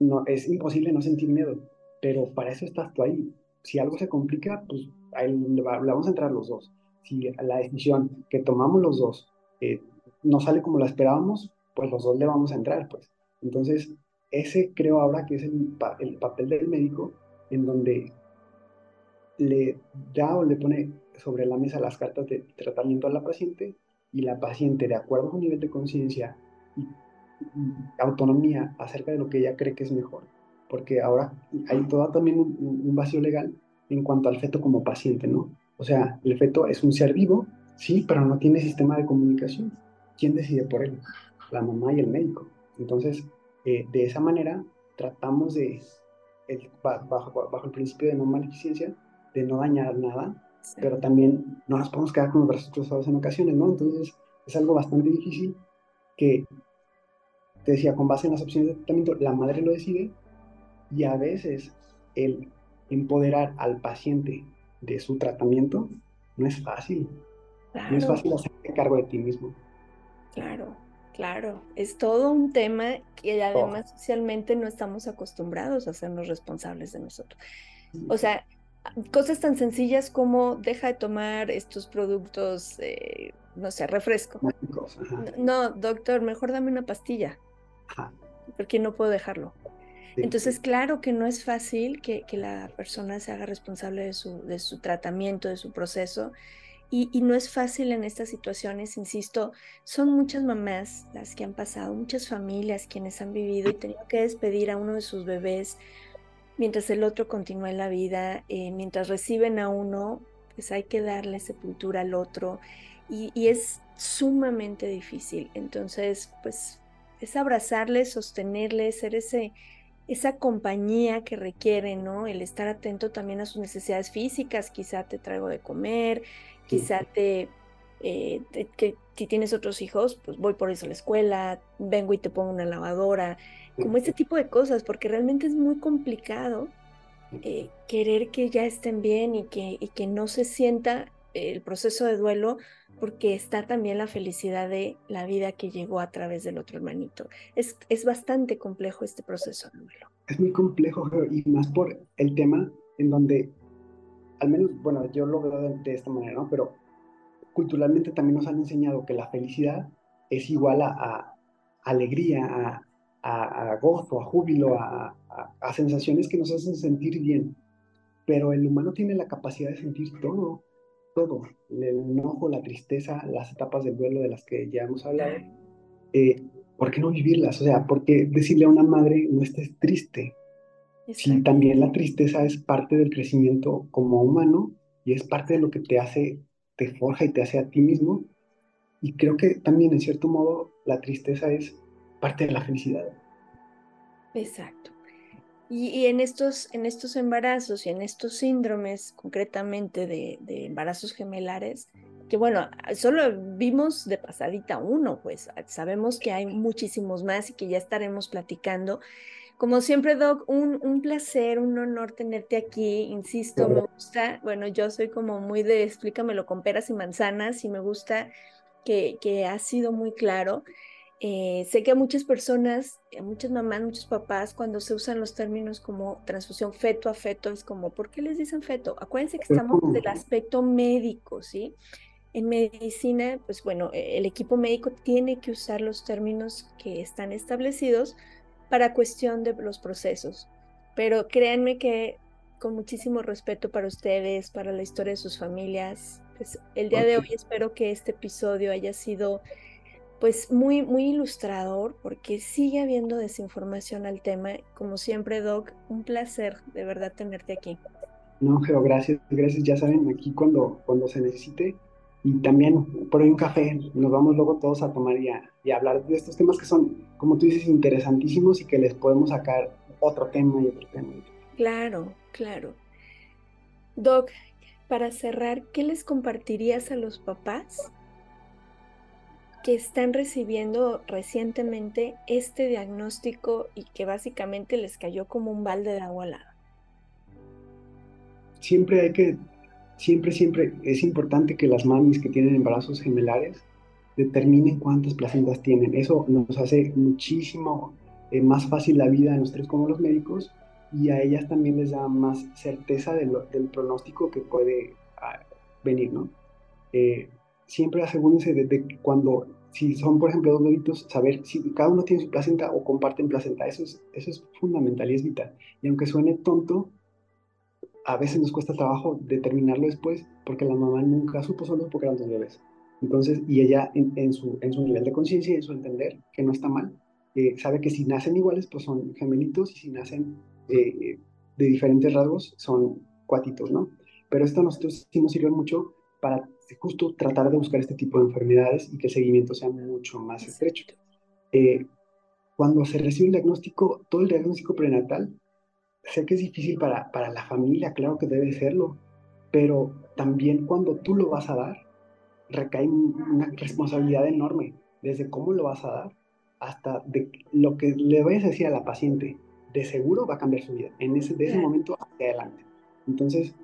no, es imposible no sentir miedo, pero para eso estás tú ahí. Si algo se complica, pues ahí le, vamos a entrar los dos. Si la decisión que tomamos los dos eh, no sale como la esperábamos, pues los dos le vamos a entrar, pues. Entonces, ese creo ahora que es el, el papel del médico, en donde le da o le pone sobre la mesa las cartas de tratamiento a la paciente y la paciente, de acuerdo a su nivel de conciencia y, autonomía acerca de lo que ella cree que es mejor, porque ahora hay todo también un, vacío legal en cuanto al feto como paciente, ¿no? O sea, el feto es un ser vivo, sí, pero no tiene sistema de comunicación. ¿Quién decide por él? La mamá y el médico. Entonces, eh, de esa manera, tratamos de, bajo, bajo, el principio de no maleficencia, de no dañar nada, pero también no nos podemos quedar con los brazos cruzados en ocasiones, ¿no? Entonces, es algo bastante difícil que, te decía, con base en las opciones de tratamiento, la madre lo decide y a veces el empoderar al paciente de su tratamiento no es fácil. No es fácil hacerte cargo de ti mismo. Claro, claro. Es todo un tema que además socialmente no estamos acostumbrados a hacernos responsables de nosotros. O sea, cosas tan sencillas como deja de tomar estos productos, eh, no sé, refresco. No, doctor, mejor dame una pastilla, porque no puedo dejarlo. Entonces, claro que no es fácil que, la persona se haga responsable de su, de su tratamiento, de su proceso. Y, no es fácil en estas situaciones, insisto, son muchas mamás las que han pasado, muchas familias quienes han vivido y tenido que despedir a uno de sus bebés mientras el otro continúa en la vida, eh, mientras reciben a uno, pues hay que darle sepultura al otro y, es sumamente difícil. Entonces, pues es abrazarle, sostenerle, ser ese, esa compañía que requiere, ¿no? El estar atento también a sus necesidades físicas, quizá te traigo de comer, quizá te, eh, que si tienes otros hijos, pues voy por eso a la escuela, vengo y te pongo una lavadora, como este tipo de cosas, porque realmente es muy complicado eh, querer que ya estén bien y que, y que no se sienta el proceso de duelo porque está también la felicidad de la vida que llegó a través del otro hermanito. Es, es bastante complejo este proceso de duelo. Es muy complejo y más por el tema en donde, al menos, bueno, yo lo veo de, de esta manera, ¿no? Pero culturalmente también nos han enseñado que la felicidad es igual a, alegría, a, a, gozo, a júbilo, a, sensaciones que nos hacen sentir bien. Pero el humano tiene la capacidad de sentir todo, todo. El enojo, la tristeza, las etapas del duelo de las que ya hemos hablado. Eh, ¿Por qué no vivirlas? O sea, ¿por qué decirle a una madre no estés triste? Si también la tristeza es parte del crecimiento como humano y es parte de lo que te hace, te forja y te hace a ti mismo. Y creo que también, en cierto modo, la tristeza es parte de la felicidad. Exacto. Y, en, estos, en estos embarazos y en estos síndromes, concretamente de, embarazos gemelares, que bueno, solo vimos de pasadita uno, pues sabemos que hay muchísimos más y que ya estaremos platicando. Como siempre, Doc, un, un placer, un honor tenerte aquí. Insisto, me gusta, bueno, yo soy como muy de explícamelo con peras y manzanas y me gusta que, que ha sido muy claro. Eh, sé que a muchas personas, a muchas mamás, muchos papás, cuando se usan los términos como transfusión feto a feto, es como, ¿por qué les dicen feto? Acuérdense que estamos del aspecto médico, ¿sí? En medicina, pues bueno, e, el equipo médico tiene que usar los términos que están establecidos para cuestión de los procesos. Pero créanme que con muchísimo respeto para ustedes, para la historia de sus familias, pues el día de hoy espero que este episodio haya sido pues muy, muy ilustrador porque sigue habiendo desinformación al tema. Como siempre, Doc, un placer de verdad tenerte aquí. No, pero gracias, gracias. Ya saben, aquí cuando, cuando se necesite. Y también por ahí un café, nos vamos luego todos a tomar y a, y hablar de estos temas que son, como tú dices, interesantísimos y que les podemos sacar otro tema y otro tema. Claro, claro. Doc, para cerrar, ¿qué les compartirías a los papás que están recibiendo recientemente este diagnóstico y que básicamente les cayó como un balde de agua al Siempre hay que, siempre, siempre es importante que las mamis que tienen embarazos gemelares determinen cuántas placentas tienen. Eso nos hace muchísimo eh, más fácil la vida a nosotros como los médicos y a ellas también les da más certeza del pronóstico que puede ah, venir, ¿no? Eh, siempre asegúrense de, cuando, si son por ejemplo dos bebitos, saber si cada uno tiene su placenta o comparten placenta. Eso es, eso es fundamental y es vital. Y aunque suene tonto, a veces nos cuesta trabajo determinarlo después porque la mamá nunca supo solo porque eran dos bebés. Entonces, y ella en, su, en su nivel de conciencia y en su entender que no está mal, eh, sabe que si nacen iguales, pues son gemelitos y si nacen eh, de diferentes rasgos, son cuatitos, ¿no? Pero esto a nosotros sí nos sirve mucho para justo tratar de buscar este tipo de enfermedades y que el seguimiento sea mucho más estrecho. Eh, cuando se recibe el diagnóstico, todo el diagnóstico prenatal, sé que es difícil para, para la familia, claro que debe serlo, pero también cuando tú lo vas a dar, recae una responsabilidad enorme, desde cómo lo vas a dar hasta de lo que le vayas a decir a la paciente, de seguro va a cambiar su vida, en ese, de ese momento hacia adelante. Entonces,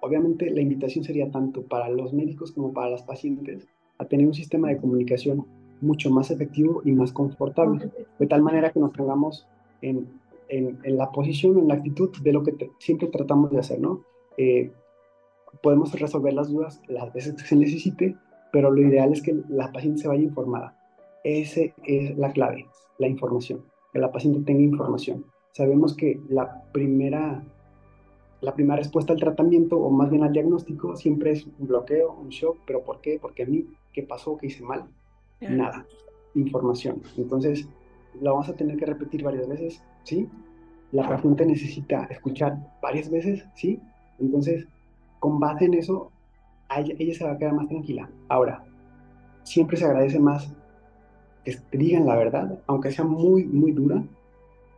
obviamente la invitación sería tanto para los médicos como para las pacientes a tener un sistema de comunicación mucho más efectivo y más confortable, de tal manera que nos pongamos en, en, la posición, en la actitud de lo que siempre tratamos de hacer, ¿no? Eh, podemos resolver las dudas las veces que se necesite, pero lo ideal es que la paciente se vaya informada. Esa es la clave, la información, que la paciente tenga información. Sabemos que la primera la primera respuesta al tratamiento o más bien al diagnóstico siempre es un bloqueo, un shock, pero ¿por qué? Porque a mí, ¿qué pasó? ¿Qué hice mal? Nada, información. Entonces, la vamos a tener que repetir varias veces, ¿sí? La paciente necesita escuchar varias veces, ¿sí? Entonces, con base en eso, ella, se va a quedar más tranquila. Ahora, siempre se agradece más que te digan la verdad, aunque sea muy, muy dura,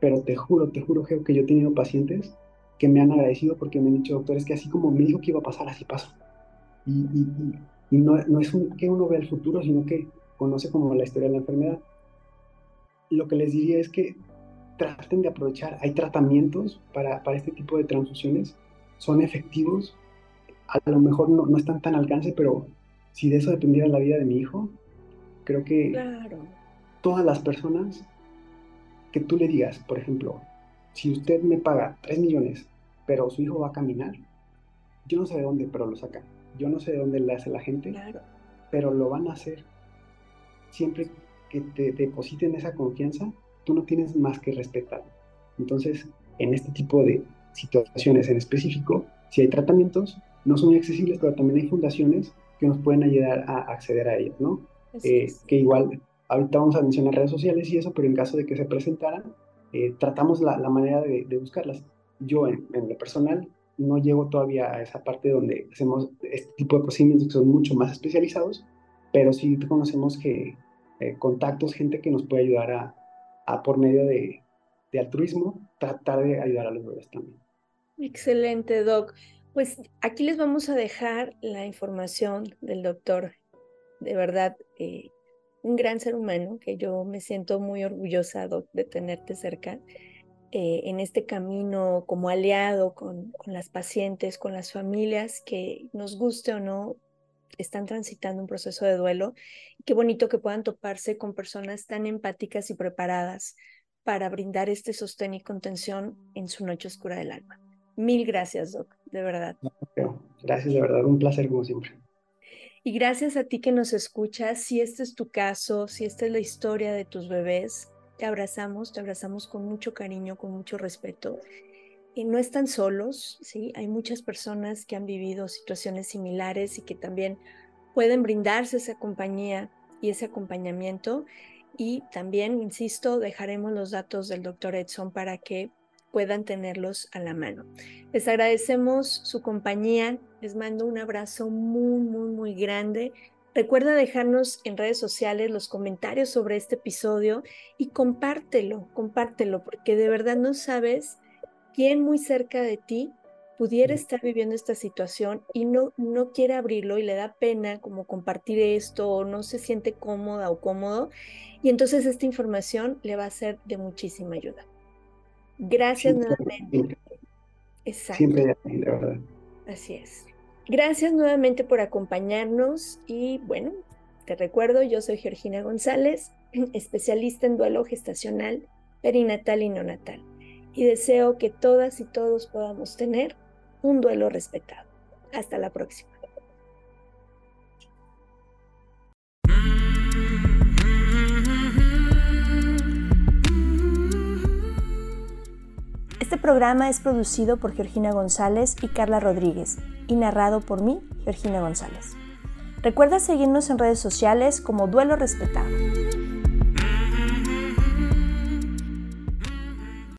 pero te juro, te juro, que yo he tenido pacientes que me han agradecido porque me han dicho, doctor, es que así como me dijo que iba a pasar, así pasó. Y, no, es que uno vea el futuro, sino que conoce como la historia de la enfermedad. Lo que les diría es que traten de aprovechar, hay tratamientos para, para este tipo de transfusiones, son efectivos, a lo mejor no, no están tan al alcance, pero si de eso dependiera la vida de mi hijo, creo que todas las personas que tú le digas, por ejemplo, si usted me paga 3 millones, pero su hijo va a caminar, yo no sé de dónde, pero lo saca. Yo no sé de dónde le hace la gente, pero lo van a hacer. Siempre que te depositen esa confianza, tú no tienes más que respetar. Entonces, en este tipo de situaciones en específico, si hay tratamientos, no son muy accesibles, pero también hay fundaciones que nos pueden ayudar a acceder a ellos, ¿no? Eh, que igual, ahorita vamos a mencionar redes sociales y eso, pero en caso de que se presentaran, eh, tratamos la, manera de, buscarlas. Yo, en, lo personal, no llego todavía a esa parte donde hacemos este tipo de procedimientos que son mucho más especializados, pero sí conocemos que eh, contactos, gente que nos puede ayudar a, por medio de, altruismo, tratar de ayudar a los bebés también. Excelente, Doc. Pues aquí les vamos a dejar la información del doctor. De verdad, eh, un gran ser humano que yo me siento muy orgullosa de tenerte cerca eh, en este camino como aliado con, con, las pacientes, con las familias que nos guste o no están transitando un proceso de duelo. Qué bonito que puedan toparse con personas tan empáticas y preparadas para brindar este sostén y contención en su noche oscura del alma. Mil gracias, Doc, de verdad. Gracias, de verdad, un placer como siempre. Y gracias a ti que nos escuchas, si este es tu caso, si esta es la historia de tus bebés, te abrazamos, te abrazamos con mucho cariño, con mucho respeto. No están solos, ¿sí? Hay muchas personas que han vivido situaciones similares y que también pueden brindarse esa compañía y ese acompañamiento. Y también, insisto, dejaremos los datos del doctor Edson para que puedan tenerlos a la mano. Les agradecemos su compañía, les mando un abrazo muy, muy, muy grande. Recuerda dejarnos en redes sociales los comentarios sobre este episodio y compártelo, compártelo, porque de verdad no sabes quién muy cerca de ti pudiera estar viviendo esta situación y no, no quiere abrirlo y le da pena como compartir esto o no se siente cómoda o cómodo. Y entonces esta información le va a ser de muchísima ayuda. Gracias nuevamente. Exacto. Siempre, la verdad. Así es. Gracias nuevamente por acompañarnos y bueno, te recuerdo, yo soy Georgina González, especialista en duelo gestacional, perinatal y neonatal y deseo que todas y todos podamos tener un duelo respetado. Hasta la próxima. Este programa es producido por Georgina González y Carla Rodríguez y narrado por mí, Georgina González. Recuerda seguirnos en redes sociales como Duelo Respetado.